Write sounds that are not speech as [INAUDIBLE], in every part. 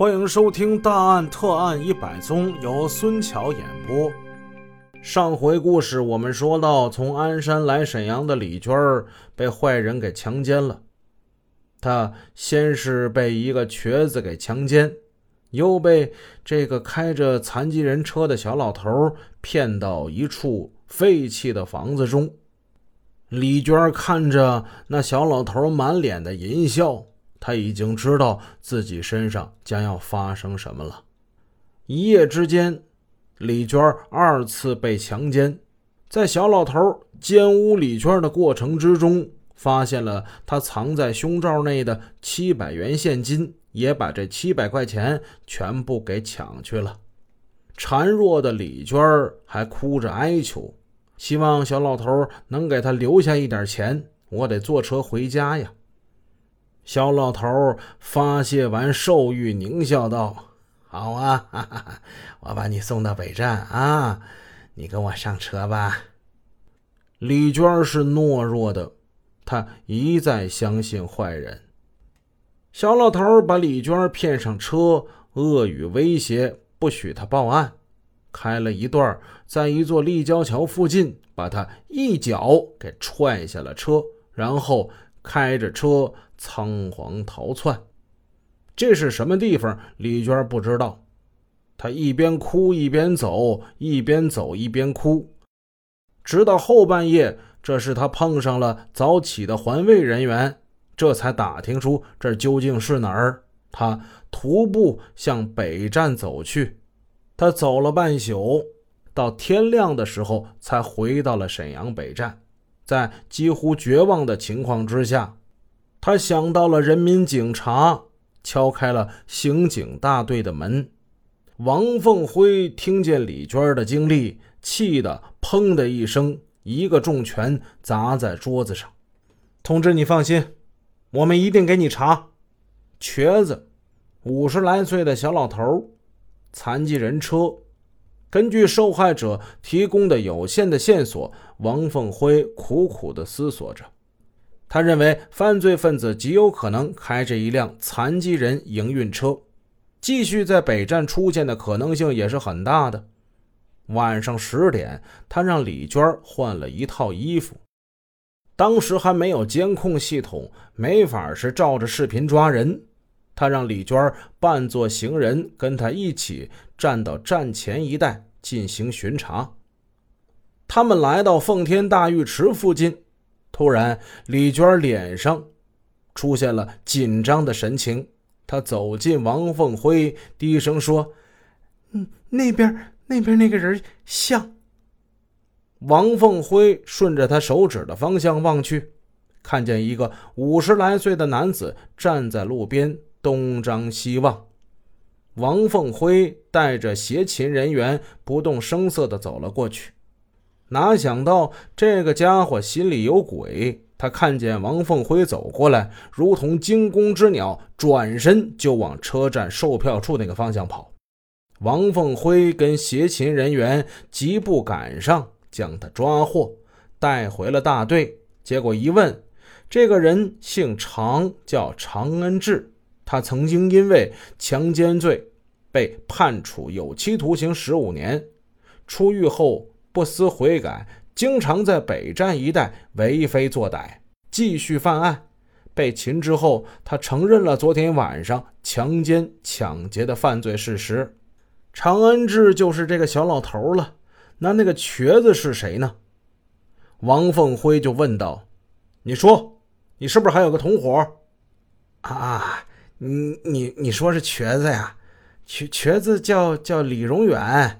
欢迎收听《大案特案一百宗》，由孙桥演播。上回故事我们说到，从鞍山来沈阳的李娟儿被坏人给强奸了。她先是被一个瘸子给强奸，又被这个开着残疾人车的小老头骗到一处废弃的房子中。李娟看着那小老头满脸的淫笑。他已经知道自己身上将要发生什么了。一夜之间，李娟二次被强奸，在小老头奸污李娟的过程之中，发现了他藏在胸罩内的七百元现金，也把这七百块钱全部给抢去了。孱弱的李娟还哭着哀求，希望小老头能给他留下一点钱，我得坐车回家呀。小老头发泄完兽欲，狞笑道：“好啊，哈 [LAUGHS] 哈我把你送到北站啊，你跟我上车吧。”李娟是懦弱的，她一再相信坏人。小老头把李娟骗上车，恶语威胁，不许她报案。开了一段，在一座立交桥附近，把她一脚给踹下了车，然后开着车。仓皇逃窜，这是什么地方？李娟不知道。她一边哭一边走，一边走一边哭，直到后半夜，这是她碰上了早起的环卫人员，这才打听出这究竟是哪儿。她徒步向北站走去，她走了半宿，到天亮的时候才回到了沈阳北站，在几乎绝望的情况之下。他想到了人民警察，敲开了刑警大队的门。王凤辉听见李娟的经历，气得砰的一声，一个重拳砸在桌子上。同志，你放心，我们一定给你查。瘸子，五十来岁的小老头，残疾人车。根据受害者提供的有限的线索，王凤辉苦苦地思索着。他认为犯罪分子极有可能开着一辆残疾人营运车，继续在北站出现的可能性也是很大的。晚上十点，他让李娟换了一套衣服。当时还没有监控系统，没法是照着视频抓人。他让李娟扮作行人，跟他一起站到站前一带进行巡查。他们来到奉天大浴池附近。突然，李娟脸上出现了紧张的神情。她走近王凤辉，低声说：“嗯，那边那边那个人像。”王凤辉顺着他手指的方向望去，看见一个五十来岁的男子站在路边东张西望。王凤辉带着协勤人员不动声色的走了过去。哪想到这个家伙心里有鬼！他看见王凤辉走过来，如同惊弓之鸟，转身就往车站售票处那个方向跑。王凤辉跟协勤人员急步赶上，将他抓获，带回了大队。结果一问，这个人姓常，叫常恩志。他曾经因为强奸罪被判处有期徒刑十五年，出狱后。不思悔改，经常在北站一带为非作歹，继续犯案。被擒之后，他承认了昨天晚上强奸、抢劫的犯罪事实。常恩志就是这个小老头了。那那个瘸子是谁呢？王凤辉就问道：“你说，你是不是还有个同伙？”啊，你你你说是瘸子呀？瘸瘸子叫叫李荣远。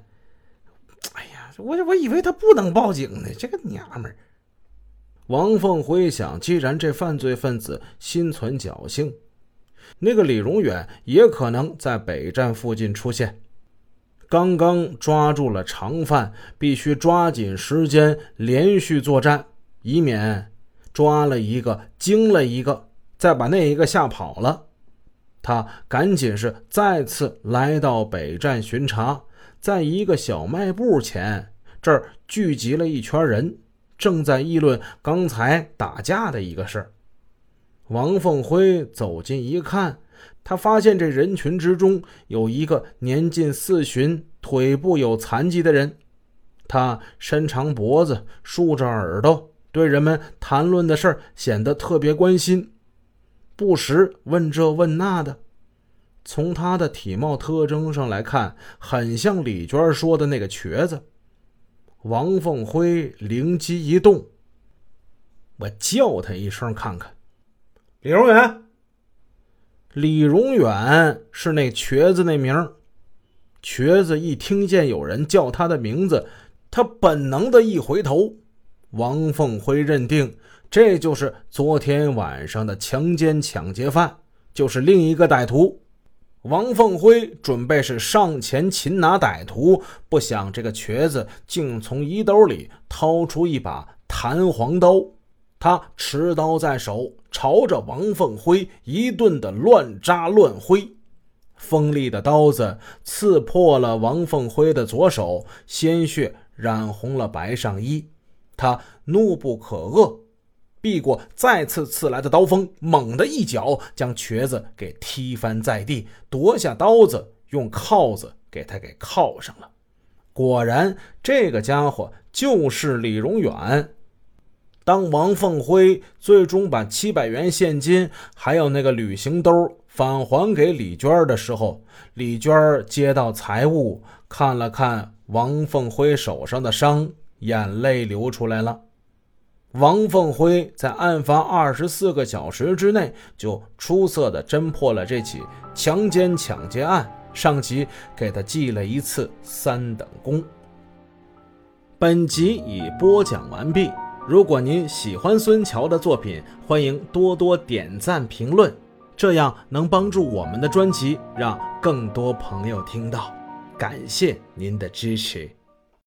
我我以为他不能报警呢，这个娘们儿。王凤辉想，既然这犯罪分子心存侥幸，那个李荣远也可能在北站附近出现。刚刚抓住了常犯，必须抓紧时间连续作战，以免抓了一个惊了一个，再把那一个吓跑了。他赶紧是再次来到北站巡查。在一个小卖部前，这儿聚集了一圈人，正在议论刚才打架的一个事儿。王凤辉走近一看，他发现这人群之中有一个年近四旬、腿部有残疾的人，他伸长脖子，竖着耳朵，对人们谈论的事儿显得特别关心，不时问这问那的。从他的体貌特征上来看，很像李娟说的那个瘸子。王凤辉灵机一动，我叫他一声看看。李荣远，李荣远是那瘸子那名瘸子一听见有人叫他的名字，他本能的一回头。王凤辉认定这就是昨天晚上的强奸抢劫犯，就是另一个歹徒。王凤辉准备是上前擒拿歹徒，不想这个瘸子竟从衣兜里掏出一把弹簧刀，他持刀在手，朝着王凤辉一顿的乱扎乱挥，锋利的刀子刺破了王凤辉的左手，鲜血染红了白上衣，他怒不可遏。避过再次刺来的刀锋，猛地一脚将瘸子给踢翻在地，夺下刀子，用铐子给他给铐上了。果然，这个家伙就是李荣远。当王凤辉最终把七百元现金还有那个旅行兜返还给李娟的时候，李娟接到财物，看了看王凤辉手上的伤，眼泪流出来了。王凤辉在案发二十四个小时之内就出色的侦破了这起强奸抢劫案，上级给他记了一次三等功。本集已播讲完毕。如果您喜欢孙桥的作品，欢迎多多点赞评论，这样能帮助我们的专辑让更多朋友听到。感谢您的支持。